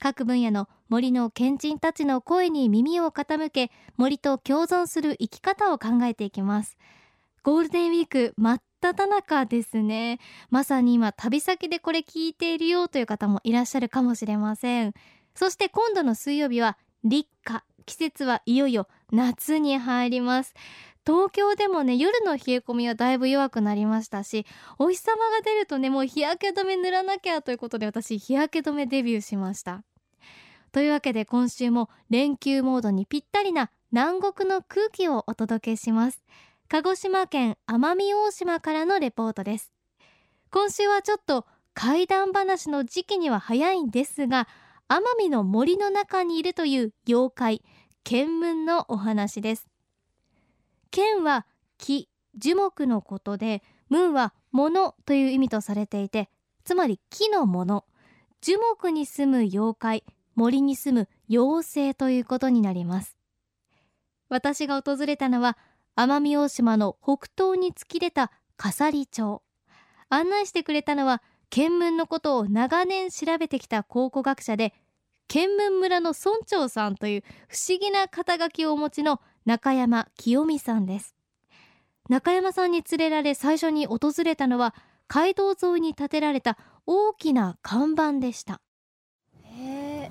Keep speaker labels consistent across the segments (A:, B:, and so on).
A: 各分野の森の賢人たちの声に耳を傾け森と共存する生き方を考えていきます。ゴールデンウィーク真っ只中ですね。まさに今旅先でこれ聞いているよという方もいらっしゃるかもしれません。そして今度の水曜日は立夏。季節はいよいよ夏に入ります。東京でもね夜の冷え込みはだいぶ弱くなりましたしお日様が出るとねもう日焼け止め塗らなきゃということで私日焼け止めデビューしました。というわけで今週も連休モードにぴったりな南国の空気をお届けします。鹿児島県奄美大島からのレポートです。今週はちょっと怪談話の時期には早いんですが奄美の森の中にいるという妖怪剣文のお話です。剣は木樹木のことで文は物という意味とされていてつまり木のもの樹木に住む妖怪森に住む妖精ということになります。私が訪れたのは奄美大島の北東に突き出た笠利町。案内してくれたのは見聞のことを長年調べてきた考古学者で見聞村の村長さんという不思議な肩書きをお持ちの中山清美さんです。中山さんに連れられ最初に訪れたのは街道沿いに建てられた大きな看板でした。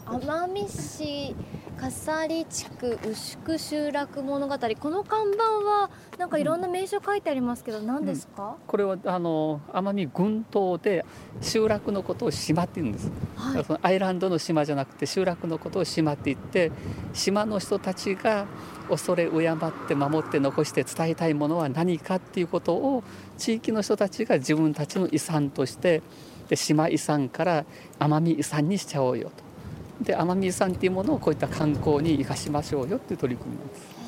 A: 奄美市笠利地区牛久集落物語。この看板はなんかいろんな名所書いてありますけど何ですか、
B: うん、これはあの奄美群島で集落のことを島って言うんです、はい、そのアイランドの島じゃなくて集落のことを島って言って島の人たちが恐れ敬って守って残して伝えたいものは何かっていうことを地域の人たちが自分たちの遺産としてで島遺産から奄美遺産にしちゃおうよと。で奄美遺産っていうものをこういった観光に生かしましょうよっていう取り組みなんです。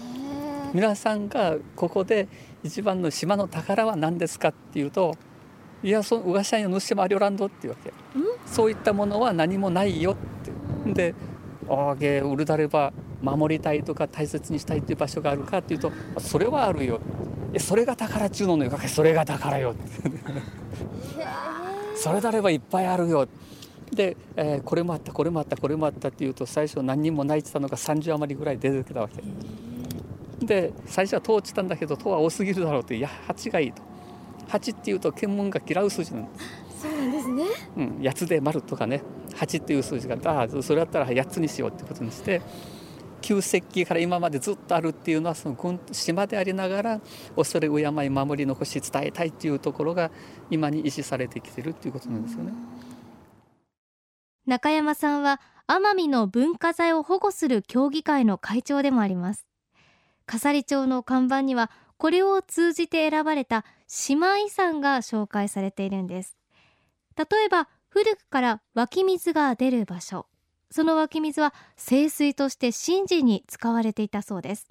B: 皆さんがここで一番の島の宝は何ですかっていうといやそのうがしゃんの主もありょらんどっていうわけ。そういったものは何もないよって。であげウルダレば守りたいとか大切にしたいっていう場所があるかっていうとそれはあるよ。それが宝中ののよそれが宝よそれであればいっぱいあるよで、えー、これもあったこれもあったこれもあったっていうと最初何人も泣いてたのが30余りぐらい出てきたわけ。で最初は10落ちたんだけど10は多すぎるだろうっていや8がいいと。8っていうと検問が嫌う数字なんです
A: そうなんですね。
B: うん8つで丸とかね。8っていう数字がああそれだったら8つにしようってことにして旧石器から今までずっとあるっていうのはその島でありながら恐れ敬い守り残し伝えたいっていうところが今に維持されてきてるっていうことなんですよね。
A: 中山さんは奄美の文化財を保護する協議会の会長でもあります。笠利町の看板にはこれを通じて選ばれた島遺産が紹介されているんです。例えば古くから湧き水が出る場所。その湧き水は清水として神事に使われていたそうです。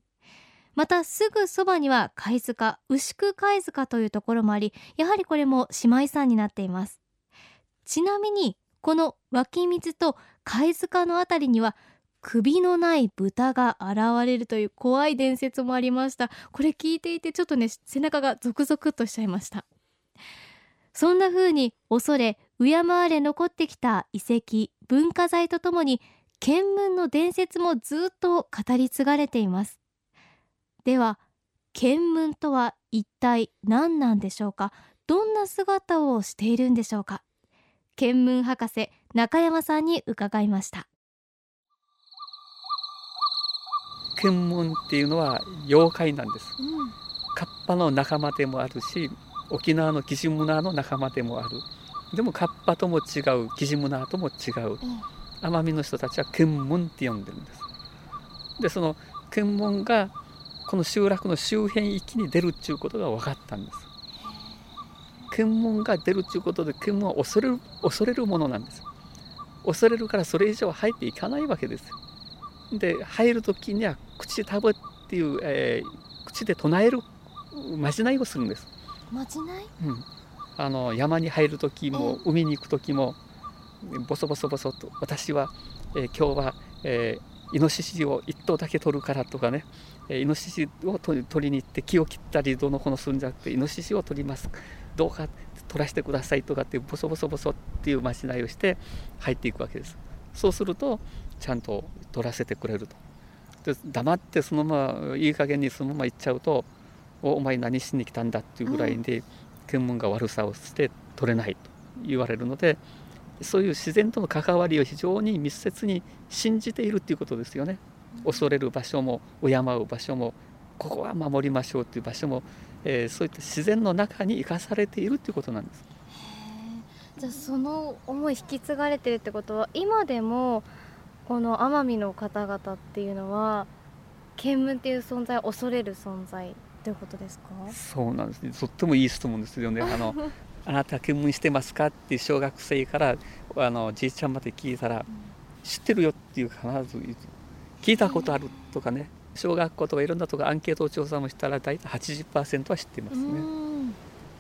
A: またすぐそばには貝塚牛久貝塚というところもありやはりこれも島遺産になっています。ちなみにこの湧き水と貝塚のあたりには首のない豚が現れるという怖い伝説もありました。これ聞いていてちょっとね背中がゾクゾクとしちゃいました。そんな風に恐れ敬われ残ってきた遺跡文化財とともに見聞の伝説もずっと語り継がれています。では見聞とは一体何なんでしょうか？どんな姿をしているんでしょうか？見聞博士中山さんに伺いました。
B: 見聞っていうのは妖怪なんです、うん、カッパの仲間でもあるし沖縄のキジムナーの仲間でもある。でもカッパとも違うキジムナーとも違う、奄美の人たちは見聞って呼んでるんです。でその見聞がこの集落の周辺域に出るっていうことが分かったんです検問が出るということで検問は恐れる恐れるものなんです。恐れるからそれ以上入っていかないわけです。で入る時には口タブっていう、えー、口で唱えるまじないをするんです。
A: まじない、
B: うん、あの山に入る時も海に行く時もボソボソボソと私は、えー、今日は、えー、イノシシを1頭だけ取るからとかね、えー、イノシシを取りに行って木を切ったりどのこのするんじゃなくてイノシシを取りますどうか取らせてくださいとかってボソボソボソっていうまじないをして入っていくわけです。そうするとちゃんと取らせてくれると。で黙ってそのままいい加減にそのまま行っちゃうとおお前何しに来たんだっていうぐらいで、検問が悪さをして取れないと言われるのでそういう自然との関わりを非常に密接に信じているっていうことですよね。恐れる場所も敬う場所もここは守りましょうっていう場所も、えー、そういった自然の中に生かされているっていうことなんです。
A: じゃあその思い引き継がれてるってことは今でもこの奄美の方々っていうのは見聞っていう存在を恐れる存在ということですか？
B: そうなんです。ねとってもいい質問ですよね。あの あなた見聞してますかって小学生からあのじいちゃんまで聞いたら、うん、知ってるよっていう必ず聞いたことあるとかね小学校とかいろんなとこアンケート調査もしたら大体80%は知ってますね。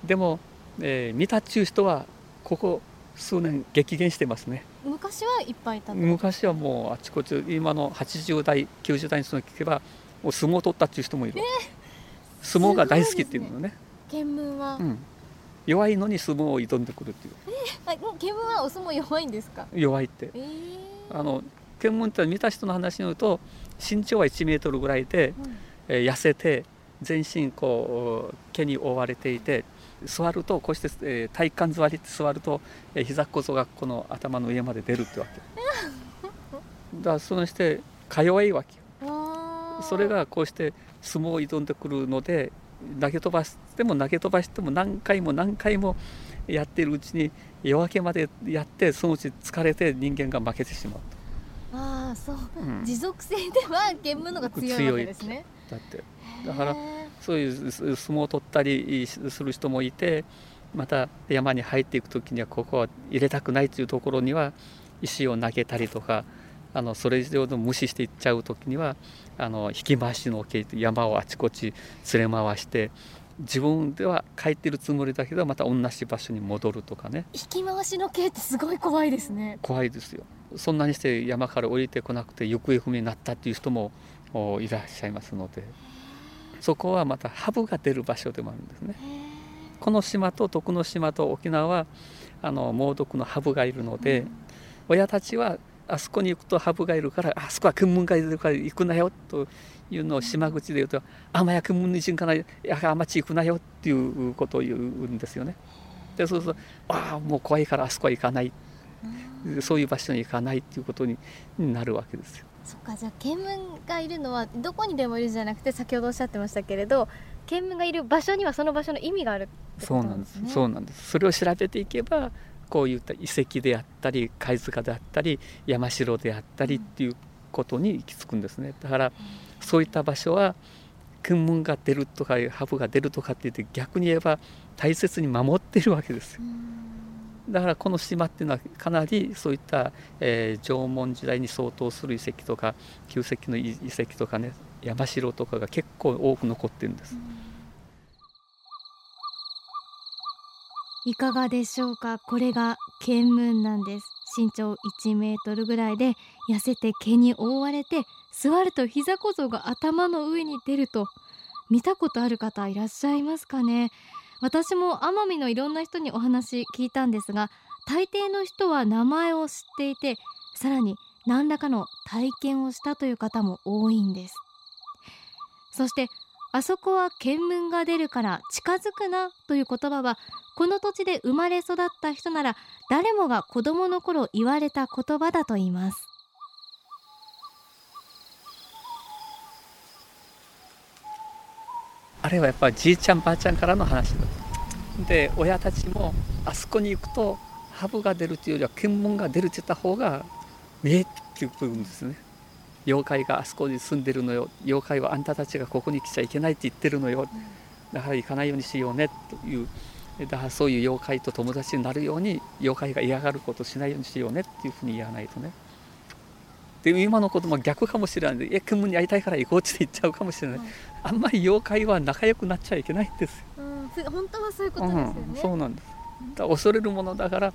B: でも、えー、見たっちゅう人はここ数年激減してますね。
A: 昔はいっぱいいた
B: 昔はもうあちこち今の80代90代の人に聞けばもう相撲を取ったっていう人もいる、えー、相撲が大好きっていうのね。ね
A: 見聞は、
B: うん、弱いのに相撲を挑んでくるっていう。
A: えー、見聞はお相撲弱いんですか？
B: 弱いって、えー、あの見聞って見た人の話によると身長は1メートルぐらいで、うん、えー、痩せて全身こう毛に覆われていて座るとこうして、えー、体幹座りって座ると、えー、膝こそがこの頭の上まで出るってわけ。だからそのしてか弱いわけそれがこうして相撲を挑んでくるので投げ飛ばしても投げ飛ばしても何回も何回もやっているうちに夜明けまでやってそのうち疲れて人間が負けてしまう
A: ああそう、うん、持続性では見聞のが強いわけですね。
B: だって。だからそういう相撲を取ったりする人もいてまた山に入っていく時にはここは入れたくないというところには石を投げたりとかあのそれ以上の無視していっちゃう時にはあの引き回しの系山をあちこち連れ回して自分では帰ってるつもりだけどまた同じ場所に戻るとかね。
A: 引き回しの系ってすごい怖いですね。
B: 怖いですよ。そんなにして山から降りてこなくて行方不明になったっていう人もいらっしゃいますので。そこはまたハブが出る場所でもあるんですね。この島と徳之島と沖縄はあの猛毒のハブがいるので、うん、親たちはあそこに行くとハブがいるからあそこは訓問がいるから行くなよというのを島口で言うと「あまや訓問に行かないやあまち行くなよ」っていうことを言うんですよね。でそうすると「ああもう怖いからあそこは行かない」そういう場所に行かないっていうことになるわけですよ。
A: そっかじゃあ見聞がいるのはどこにでもいるじゃなくて先ほどおっしゃってましたけれど見聞がいる場所にはその場所の意味があるってことなんですね。
B: そうなんですそれを調べていけばこういった遺跡であったり貝塚であったり山城であったりっていうことに行き着くんですね。だからそういった場所は訓問が出るとかハブが出るとかって言って逆に言えば大切に守ってるわけですよ。だからこの島っていうのはかなりそういった、えー、縄文時代に相当する遺跡とか旧石器の遺跡とかね山城とかが結構多く残ってるんです。
A: いかがでしょうか？これが見聞なんです身長1メートルぐらいで痩せて毛に覆われて座ると膝小僧が頭の上に出ると見たことある方いらっしゃいますかね。私も奄美のいろんな人にお話聞いたんですが大抵の人は名前を知っていてさらに何らかの体験をしたという方も多いんです。そしてあそこは見聞が出るから近づくなという言葉はこの土地で生まれ育った人なら誰もが子供の頃言われた言葉だと言います。
B: あれはやっぱりじいちゃんばあちゃんからの話だで親たちもあそこに行くとハブが出るというよりは検問が出るって言った方が見えってくるんですね。妖怪があそこに住んでるのよ。妖怪はあんたたちがここに来ちゃいけないって言ってるのよ。だから行かないようにしようね。というだからそういう妖怪と友達になるように妖怪が嫌がることをしないようにしようね。っていうふうに言わないとね。で今の子供は逆かもしれない。で「え雲に会いたいから行こう」って言っちゃうかもしれない、あんまり妖怪は仲良くなっちゃいけないんですよ、
A: うん、本当はそういうことですよね、
B: うん、そうなんです。だ恐れるものだからあ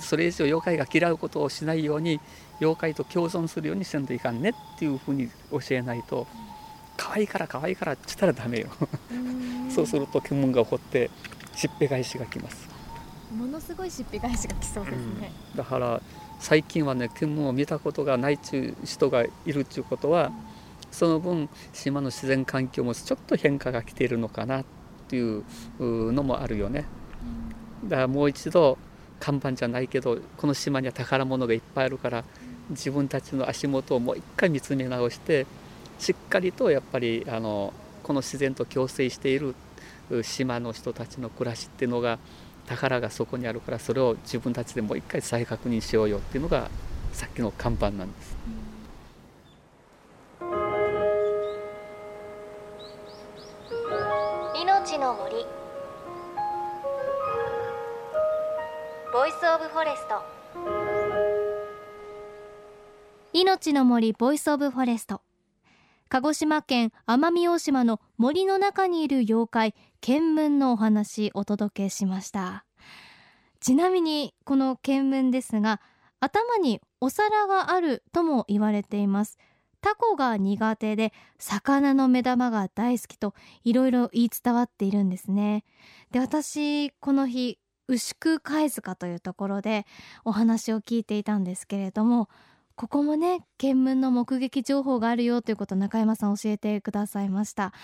B: それ以上妖怪が嫌うことをしないように妖怪と共存するようにせんといかんねっていうふうに教えないと可愛いから可愛いからって言ったらダメよ。そうすると煙が起こってしっぺ返しがきます。
A: ものすごいしっぺ返しがきそうですね、
B: うん、だから最近はね煙を見たことがないっちゅう人がいるっちゅうことは、その分島の自然環境もちょっと変化が来ているのかなっていうのもあるよね。だからもう一度看板じゃないけどこの島には宝物がいっぱいあるから自分たちの足元をもう一回見つめ直してしっかりとやっぱりあのこの自然と共生している島の人たちの暮らしっていうのが宝がそこにあるからそれを自分たちでもう一回再確認しようよっていうのがさっきの看板なんです。
A: ce of Forest 命の森 Voice of Forest。鹿児島県奄美大島の森の中にいる妖怪ケンムンのお話お届けしました。ちなみにこのケンムンですが頭にお皿があるとも言われています。タコが苦手で魚の目玉が大好きといろいろ言い伝わっているんですね。で私この日牛久貝塚というところでお話を聞いていたんですけれどもここもね見聞の目撃情報があるよということを中山さん教えてくださいました。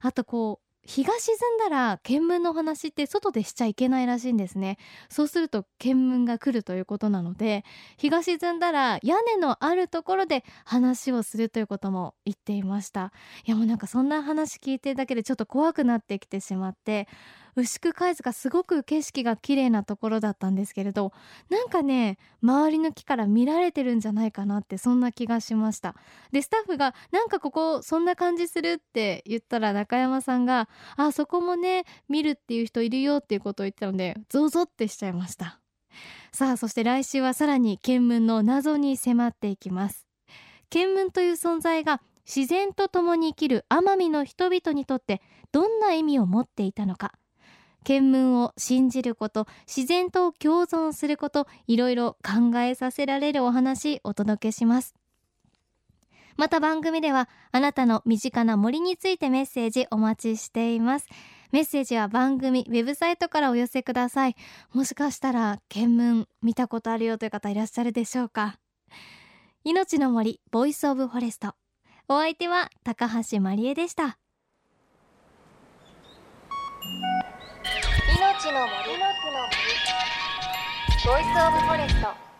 A: あとこう日が沈んだら見聞の話って外でしちゃいけないらしいんですね。そうすると見聞が来るということなので日が沈んだら屋根のあるところで話をするということも言っていました。いやもうなんかそんな話聞いてるだけでちょっと怖くなってきてしまって牛久海図がすごく景色が綺麗なところだったんですけれどなんかね周りの木から見られてるんじゃないかなってそんな気がしました。でスタッフがなんかここそんな感じするって言ったら中山さんがあそこもね見るっていう人いるよっていうことを言ったのでゾゾってしちゃいました。さあそして来週はさらに見聞の謎に迫っていきます。見聞という存在が自然と共に生きる奄美の人々にとってどんな意味を持っていたのか。見聞を信じること自然と共存することいろいろ考えさせられるお話お届けします。また番組ではあなたの身近な森についてメッセージお待ちしています。メッセージは番組ウェブサイトからお寄せください。もしかしたら見聞見たことあるよという方いらっしゃるでしょうか。命の森ボイスオブフォレスト。お相手は高橋真理恵でした。の森の森。ボイスオブフォレスト。